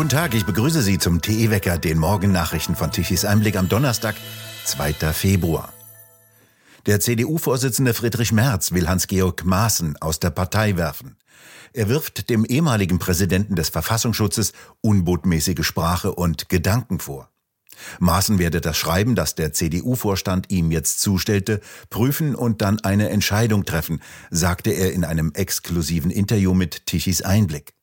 Guten Tag, ich begrüße Sie zum TE-Wecker, den Morgennachrichten von Tichys Einblick am Donnerstag, 2. Februar. Der CDU-Vorsitzende Friedrich Merz will Hans-Georg Maaßen aus der Partei werfen. Er wirft dem ehemaligen Präsidenten des Verfassungsschutzes unbotmäßige Sprache und Gedanken vor. Maaßen werde das Schreiben, das der CDU-Vorstand ihm jetzt zustellte, prüfen und dann eine Entscheidung treffen, sagte er in einem exklusiven Interview mit Tichys Einblick.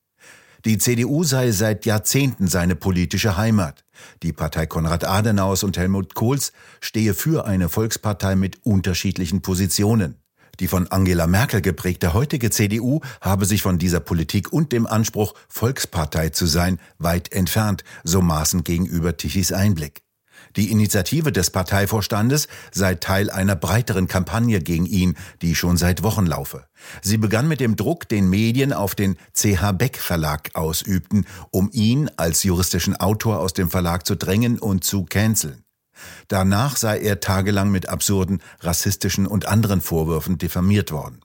Die CDU sei seit Jahrzehnten seine politische Heimat. Die Partei Konrad Adenauers und Helmut Kohls stehe für eine Volkspartei mit unterschiedlichen Positionen. Die von Angela Merkel geprägte heutige CDU habe sich von dieser Politik und dem Anspruch, Volkspartei zu sein, weit entfernt, so maßen gegenüber Tichys Einblick. Die Initiative des Parteivorstandes sei Teil einer breiteren Kampagne gegen ihn, die schon seit Wochen laufe. Sie begann mit dem Druck, den Medien auf den CH Beck Verlag ausübten, um ihn als juristischen Autor aus dem Verlag zu drängen und zu canceln. Danach sei er tagelang mit absurden, rassistischen und anderen Vorwürfen diffamiert worden.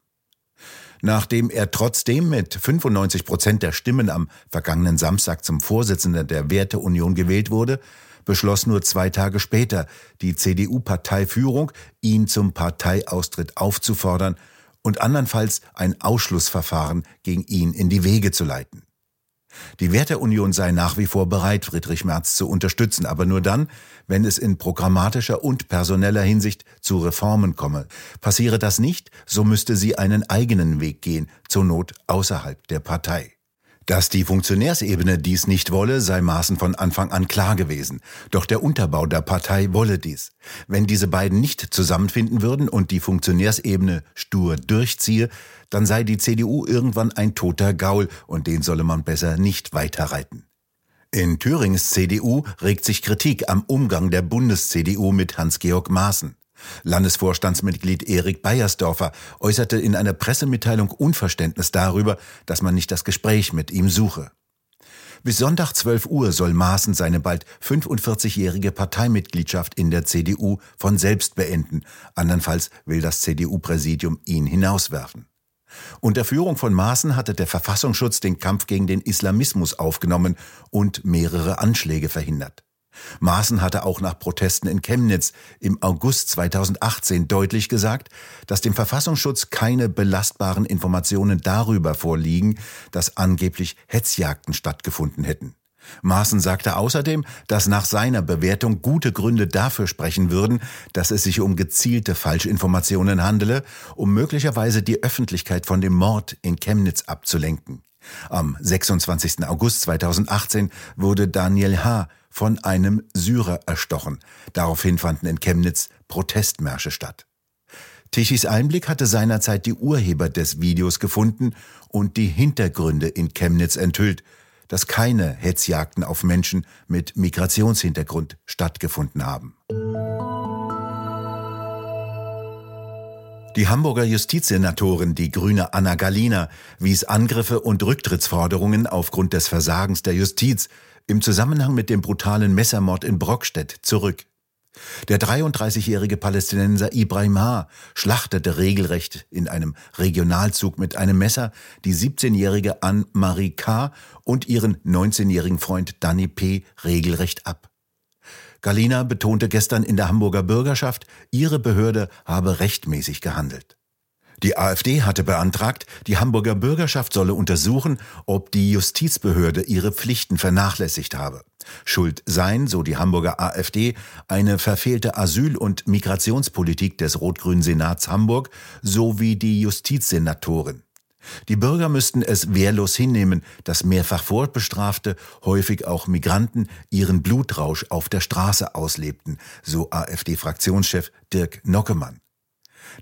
Nachdem er trotzdem mit 95 Prozent der Stimmen am vergangenen Samstag zum Vorsitzenden der Werteunion gewählt wurde, beschloss nur zwei Tage später die CDU-Parteiführung, ihn zum Parteiaustritt aufzufordern und andernfalls ein Ausschlussverfahren gegen ihn in die Wege zu leiten. Die Werteunion sei nach wie vor bereit, Friedrich Merz zu unterstützen, aber nur dann, wenn es in programmatischer und personeller Hinsicht zu Reformen komme. Passiere das nicht, so müsste sie einen eigenen Weg gehen, zur Not außerhalb der Partei. Dass die Funktionärsebene dies nicht wolle, sei Maaßen von Anfang an klar gewesen. Doch der Unterbau der Partei wolle dies. Wenn diese beiden nicht zusammenfinden würden und die Funktionärsebene stur durchziehe, dann sei die CDU irgendwann ein toter Gaul und den solle man besser nicht weiterreiten. In Thürings CDU regt sich Kritik am Umgang der Bundes-CDU mit Hans-Georg Maaßen. Landesvorstandsmitglied Erik Beiersdorfer äußerte in einer Pressemitteilung Unverständnis darüber, dass man nicht das Gespräch mit ihm suche. Bis Sonntag 12 Uhr soll Maaßen seine bald 45-jährige Parteimitgliedschaft in der CDU von selbst beenden. Andernfalls will das CDU-Präsidium ihn hinauswerfen. Unter Führung von Maaßen hatte der Verfassungsschutz den Kampf gegen den Islamismus aufgenommen und mehrere Anschläge verhindert. Maaßen hatte auch nach Protesten in Chemnitz im August 2018 deutlich gesagt, dass dem Verfassungsschutz keine belastbaren Informationen darüber vorliegen, dass angeblich Hetzjagden stattgefunden hätten. Maaßen sagte außerdem, dass nach seiner Bewertung gute Gründe dafür sprechen würden, dass es sich um gezielte Falschinformationen handele, um möglicherweise die Öffentlichkeit von dem Mord in Chemnitz abzulenken. Am 26. August 2018 wurde Daniel H von einem Syrer erstochen. Daraufhin fanden in Chemnitz Protestmärsche statt. Tichys Einblick hatte seinerzeit die Urheber des Videos gefunden und die Hintergründe in Chemnitz enthüllt, dass keine Hetzjagden auf Menschen mit Migrationshintergrund stattgefunden haben. Die Hamburger Justizsenatorin, die grüne Anna Galina, wies Angriffe und Rücktrittsforderungen aufgrund des Versagens der Justiz im Zusammenhang mit dem brutalen Messermord in Brockstedt zurück. Der 33-jährige Palästinenser Ibrahim H. schlachtete regelrecht in einem Regionalzug mit einem Messer die 17-jährige Anne-Marie K. und ihren 19-jährigen Freund Danny P. regelrecht ab. Galina betonte gestern in der Hamburger Bürgerschaft, ihre Behörde habe rechtmäßig gehandelt. Die AfD hatte beantragt, die Hamburger Bürgerschaft solle untersuchen, ob die Justizbehörde ihre Pflichten vernachlässigt habe. Schuld seien, so die Hamburger AfD, eine verfehlte Asyl- und Migrationspolitik des rot-grünen Senats Hamburg sowie die Justizsenatorin. Die Bürger müssten es wehrlos hinnehmen, dass mehrfach vorbestrafte, häufig auch Migranten, ihren Blutrausch auf der Straße auslebten, so AfD-Fraktionschef Dirk Nockemann.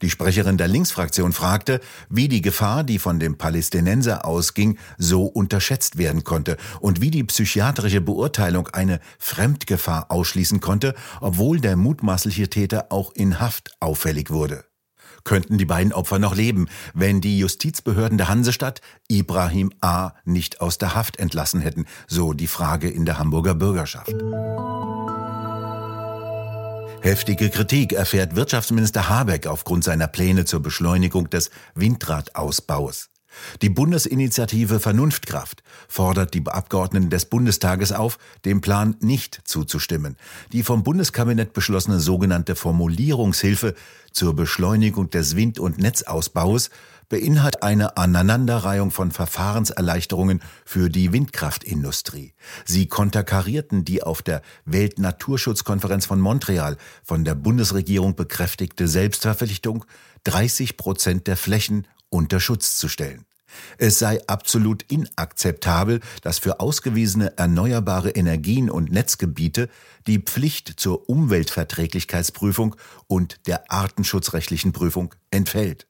Die Sprecherin der Linksfraktion fragte, wie die Gefahr, die von dem Palästinenser ausging, so unterschätzt werden konnte und wie die psychiatrische Beurteilung eine Fremdgefahr ausschließen konnte, obwohl der mutmaßliche Täter auch in Haft auffällig wurde. Könnten die beiden Opfer noch leben, wenn die Justizbehörden der Hansestadt Ibrahim A. nicht aus der Haft entlassen hätten, so die Frage in der Hamburger Bürgerschaft. Heftige Kritik erfährt Wirtschaftsminister Habeck aufgrund seiner Pläne zur Beschleunigung des Windradausbaus. Die Bundesinitiative Vernunftkraft fordert die Abgeordneten des Bundestages auf, dem Plan nicht zuzustimmen. Die vom Bundeskabinett beschlossene sogenannte Formulierungshilfe zur Beschleunigung des Wind- und Netzausbaus beinhaltet eine Aneinanderreihung von Verfahrenserleichterungen für die Windkraftindustrie. Sie konterkarierten die auf der Weltnaturschutzkonferenz von Montreal von der Bundesregierung bekräftigte Selbstverpflichtung, 30 Prozent der Flächen unter Schutz zu stellen. Es sei absolut inakzeptabel, dass für ausgewiesene erneuerbare Energien und Netzgebiete die Pflicht zur Umweltverträglichkeitsprüfung und der artenschutzrechtlichen Prüfung entfällt.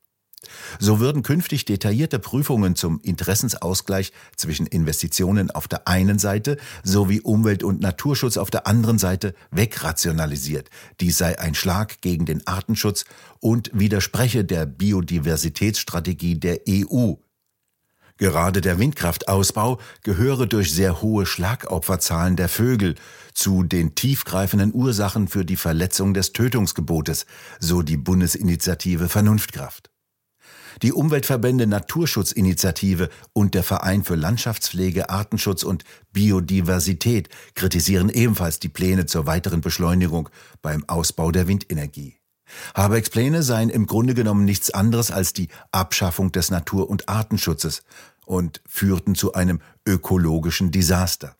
So würden künftig detaillierte Prüfungen zum Interessensausgleich zwischen Investitionen auf der einen Seite sowie Umwelt- und Naturschutz auf der anderen Seite wegrationalisiert. Dies sei ein Schlag gegen den Artenschutz und widerspreche der Biodiversitätsstrategie der EU. Gerade der Windkraftausbau gehöre durch sehr hohe Schlagopferzahlen der Vögel zu den tiefgreifenden Ursachen für die Verletzung des Tötungsgebotes, so die Bundesinitiative Vernunftkraft. Die Umweltverbände Naturschutzinitiative und der Verein für Landschaftspflege, Artenschutz und Biodiversität kritisieren ebenfalls die Pläne zur weiteren Beschleunigung beim Ausbau der Windenergie. Habecks Pläne seien im Grunde genommen nichts anderes als die Abschaffung des Natur- und Artenschutzes und führten zu einem ökologischen Desaster.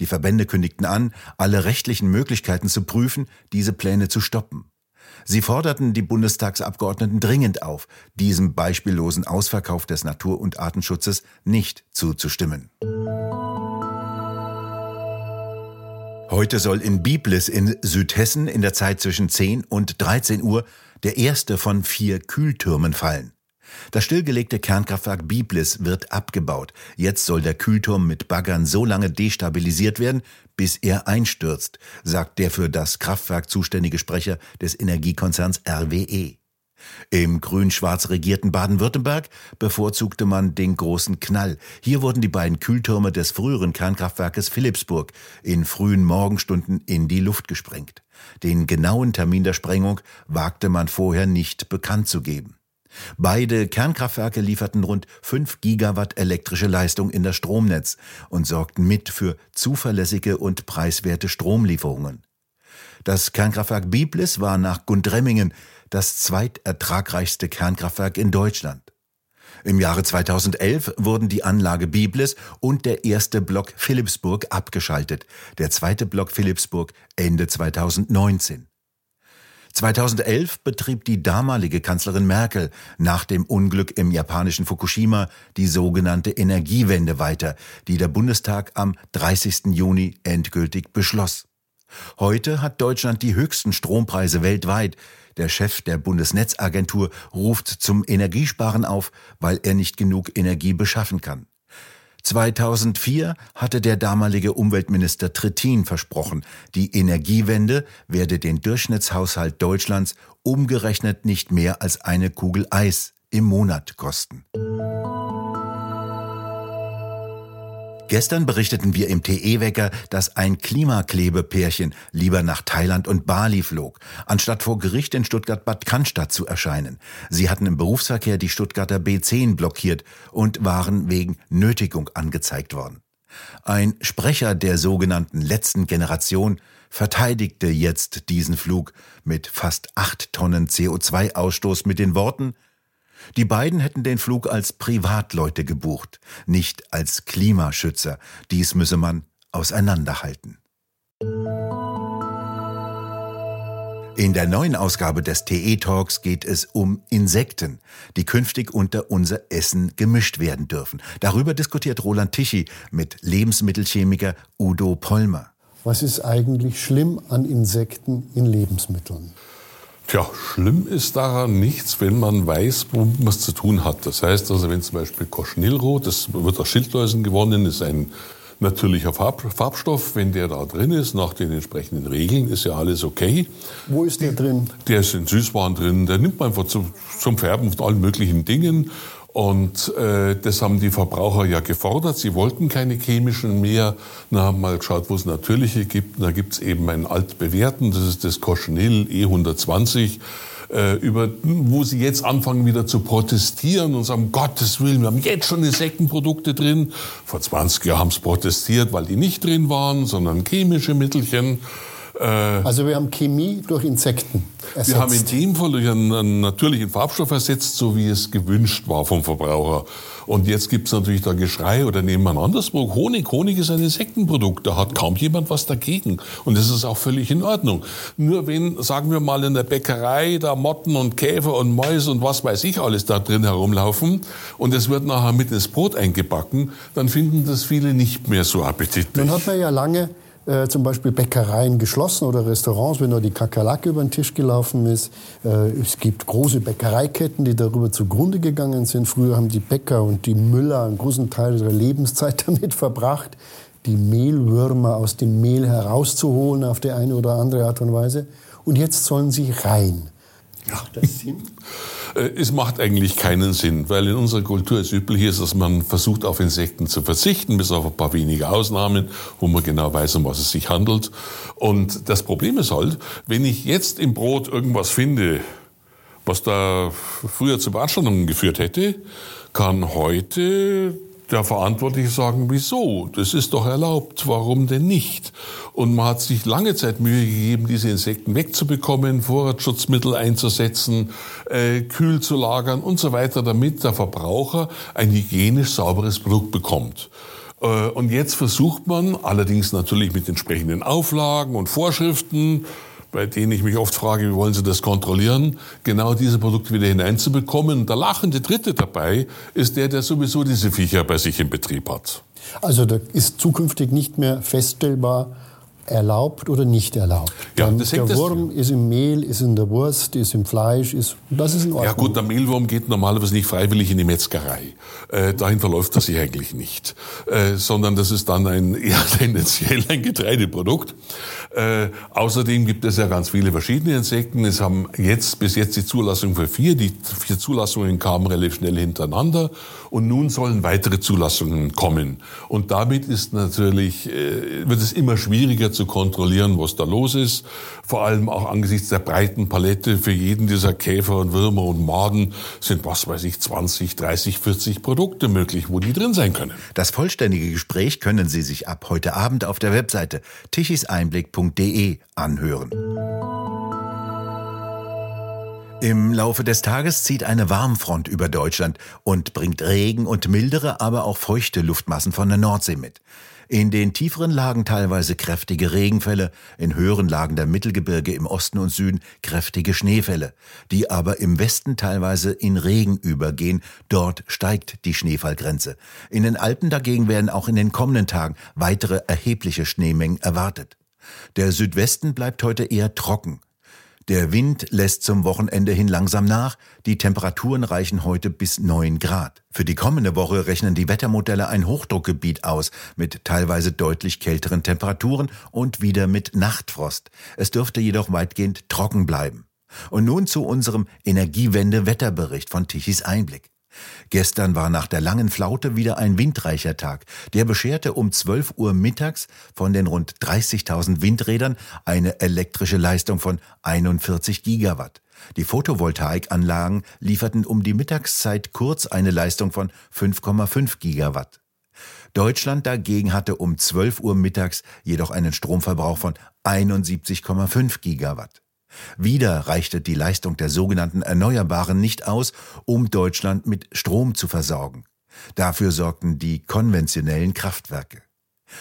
Die Verbände kündigten an, alle rechtlichen Möglichkeiten zu prüfen, diese Pläne zu stoppen. Sie forderten die Bundestagsabgeordneten dringend auf, diesem beispiellosen Ausverkauf des Natur- und Artenschutzes nicht zuzustimmen. Heute soll in Biblis in Südhessen in der Zeit zwischen 10 und 13 Uhr der erste von vier Kühltürmen fallen. Das stillgelegte Kernkraftwerk Biblis wird abgebaut. Jetzt soll der Kühlturm mit Baggern so lange destabilisiert werden, bis er einstürzt, sagt der für das Kraftwerk zuständige Sprecher des Energiekonzerns RWE. Im grün-schwarz regierten Baden-Württemberg bevorzugte man den großen Knall. Hier wurden die beiden Kühltürme des früheren Kernkraftwerkes Philipsburg in frühen Morgenstunden in die Luft gesprengt. Den genauen Termin der Sprengung wagte man vorher nicht bekannt zu geben. Beide Kernkraftwerke lieferten rund 5 Gigawatt elektrische Leistung in das Stromnetz und sorgten mit für zuverlässige und preiswerte Stromlieferungen. Das Kernkraftwerk Biblis war nach Gundremmingen das zweitertragreichste Kernkraftwerk in Deutschland. Im Jahre 2011 wurden die Anlage Biblis und der erste Block Philipsburg abgeschaltet, der zweite Block Philipsburg Ende 2019. 2011 betrieb die damalige Kanzlerin Merkel nach dem Unglück im japanischen Fukushima die sogenannte Energiewende weiter, die der Bundestag am 30. Juni endgültig beschloss. Heute hat Deutschland die höchsten Strompreise weltweit. Der Chef der Bundesnetzagentur ruft zum Energiesparen auf, weil er nicht genug Energie beschaffen kann. 2004 hatte der damalige Umweltminister Trittin versprochen, die Energiewende werde den Durchschnittshaushalt Deutschlands umgerechnet nicht mehr als eine Kugel Eis im Monat kosten. Gestern berichteten wir im TE-Wecker, dass ein Klimaklebepärchen lieber nach Thailand und Bali flog, anstatt vor Gericht in Stuttgart-Bad Cannstatt zu erscheinen. Sie hatten im Berufsverkehr die Stuttgarter B10 blockiert und waren wegen Nötigung angezeigt worden. Ein Sprecher der sogenannten letzten Generation verteidigte jetzt diesen Flug mit fast acht Tonnen CO2-Ausstoß mit den Worten, die beiden hätten den Flug als Privatleute gebucht, nicht als Klimaschützer. Dies müsse man auseinanderhalten. In der neuen Ausgabe des TE Talks geht es um Insekten, die künftig unter unser Essen gemischt werden dürfen. Darüber diskutiert Roland Tichy mit Lebensmittelchemiker Udo Pollmer. Was ist eigentlich schlimm an Insekten in Lebensmitteln? Tja, schlimm ist daran nichts, wenn man weiß, womit man es zu tun hat. Das heißt also, wenn zum Beispiel Koschnilrot, das wird aus Schildläusen gewonnen, ist ein natürlicher Farb, Farbstoff. Wenn der da drin ist, nach den entsprechenden Regeln, ist ja alles okay. Wo ist der drin? Der ist in Süßwaren drin. Der nimmt man einfach zum, zum Färben von allen möglichen Dingen. Und äh, das haben die Verbraucher ja gefordert. Sie wollten keine chemischen mehr. Dann haben mal geschaut, wo es natürliche gibt. Da gibt es eben einen altbewährten, das ist das Cochenil E120. äh, über, wo sie jetzt anfangen wieder zu protestieren und sagen, Gottes Willen, wir haben jetzt schon Insektenprodukte drin. Vor 20 Jahren haben sie protestiert, weil die nicht drin waren, sondern chemische Mittelchen. Äh, also wir haben Chemie durch Insekten ersetzt. Wir haben in dem Fall durch einen, natürlichen Farbstoff ersetzt, so wie es gewünscht war vom Verbraucher. Und jetzt gibt es natürlich da Geschrei oder nehmen wir anderes Produkt. Honig. Honig ist ein Insektenprodukt. Da hat kaum jemand was dagegen. Und das ist auch völlig in Ordnung. Nur wenn, sagen wir mal, in der Bäckerei da Motten und Käfer und Mäuse und was weiß ich alles da drin herumlaufen und es wird nachher mit ins Brot eingebacken, dann finden das viele nicht mehr so appetitlich. Dann hat man ja lange äh, zum Beispiel Bäckereien geschlossen oder Restaurants, wenn da die Kakerlake über den Tisch gelaufen ist. Äh, es gibt große Bäckereiketten, die darüber zugrunde gegangen sind. Früher haben die Bäcker und die Müller einen großen Teil ihrer Lebenszeit damit verbracht, die Mehlwürmer aus dem Mehl herauszuholen auf die eine oder andere Art und Weise. Und jetzt sollen sie rein. Macht das Sinn? Äh, es macht eigentlich keinen Sinn, weil in unserer Kultur es üblich ist, dass man versucht, auf Insekten zu verzichten, bis auf ein paar wenige Ausnahmen, wo man genau weiß, um was es sich handelt. Und das Problem ist halt, wenn ich jetzt im Brot irgendwas finde, was da früher zu Beanstandungen geführt hätte, kann heute der Verantwortliche sagen, wieso? Das ist doch erlaubt, warum denn nicht? Und man hat sich lange Zeit Mühe gegeben, diese Insekten wegzubekommen, Vorratsschutzmittel einzusetzen, äh, kühl zu lagern und so weiter, damit der Verbraucher ein hygienisch sauberes Produkt bekommt. Äh, und jetzt versucht man, allerdings natürlich mit entsprechenden Auflagen und Vorschriften, bei denen ich mich oft frage, wie wollen Sie das kontrollieren, genau diese Produkte wieder hineinzubekommen. Und der lachende Dritte dabei ist der, der sowieso diese Viecher bei sich im Betrieb hat. Also da ist zukünftig nicht mehr feststellbar, erlaubt oder nicht erlaubt. Ja, das der Wurm ist im Mehl, ist in der Wurst, ist im Fleisch, ist, das ist in Ordnung. Ja gut, der Mehlwurm geht normalerweise nicht freiwillig in die Metzgerei. Äh, dahin verläuft er sich eigentlich nicht. Äh, sondern das ist dann ein, eher tendenziell ein Getreideprodukt. Äh, außerdem gibt es ja ganz viele verschiedene Insekten. Es haben jetzt, bis jetzt die Zulassung für vier. Die vier Zulassungen kamen relativ schnell hintereinander. Und nun sollen weitere Zulassungen kommen. Und damit ist natürlich, äh, wird es immer schwieriger zu kontrollieren, was da los ist. Vor allem auch angesichts der breiten Palette für jeden dieser Käfer und Würmer und Maden sind, was weiß ich, 20, 30, 40 Produkte möglich, wo die drin sein können. Das vollständige Gespräch können Sie sich ab heute Abend auf der Webseite tichiseinblick.de anhören. Im Laufe des Tages zieht eine Warmfront über Deutschland und bringt Regen und mildere, aber auch feuchte Luftmassen von der Nordsee mit. In den tieferen Lagen teilweise kräftige Regenfälle, in höheren Lagen der Mittelgebirge im Osten und Süden kräftige Schneefälle, die aber im Westen teilweise in Regen übergehen. Dort steigt die Schneefallgrenze. In den Alpen dagegen werden auch in den kommenden Tagen weitere erhebliche Schneemengen erwartet. Der Südwesten bleibt heute eher trocken. Der Wind lässt zum Wochenende hin langsam nach. Die Temperaturen reichen heute bis 9 Grad. Für die kommende Woche rechnen die Wettermodelle ein Hochdruckgebiet aus, mit teilweise deutlich kälteren Temperaturen und wieder mit Nachtfrost. Es dürfte jedoch weitgehend trocken bleiben. Und nun zu unserem Energiewende-Wetterbericht von Tichys Einblick. Gestern war nach der langen Flaute wieder ein windreicher Tag. Der bescherte um 12 Uhr mittags von den rund 30.000 Windrädern eine elektrische Leistung von 41 Gigawatt. Die Photovoltaikanlagen lieferten um die Mittagszeit kurz eine Leistung von 5,5 Gigawatt. Deutschland dagegen hatte um 12 Uhr mittags jedoch einen Stromverbrauch von 71,5 Gigawatt. Wieder reichte die Leistung der sogenannten Erneuerbaren nicht aus, um Deutschland mit Strom zu versorgen. Dafür sorgten die konventionellen Kraftwerke.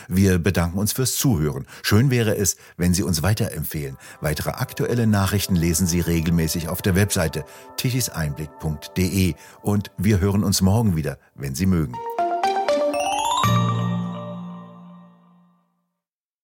Wir bedanken uns fürs Zuhören. Schön wäre es, wenn Sie uns weiterempfehlen. Weitere aktuelle Nachrichten lesen Sie regelmäßig auf der Webseite tichiseinblick.de und wir hören uns morgen wieder, wenn Sie mögen.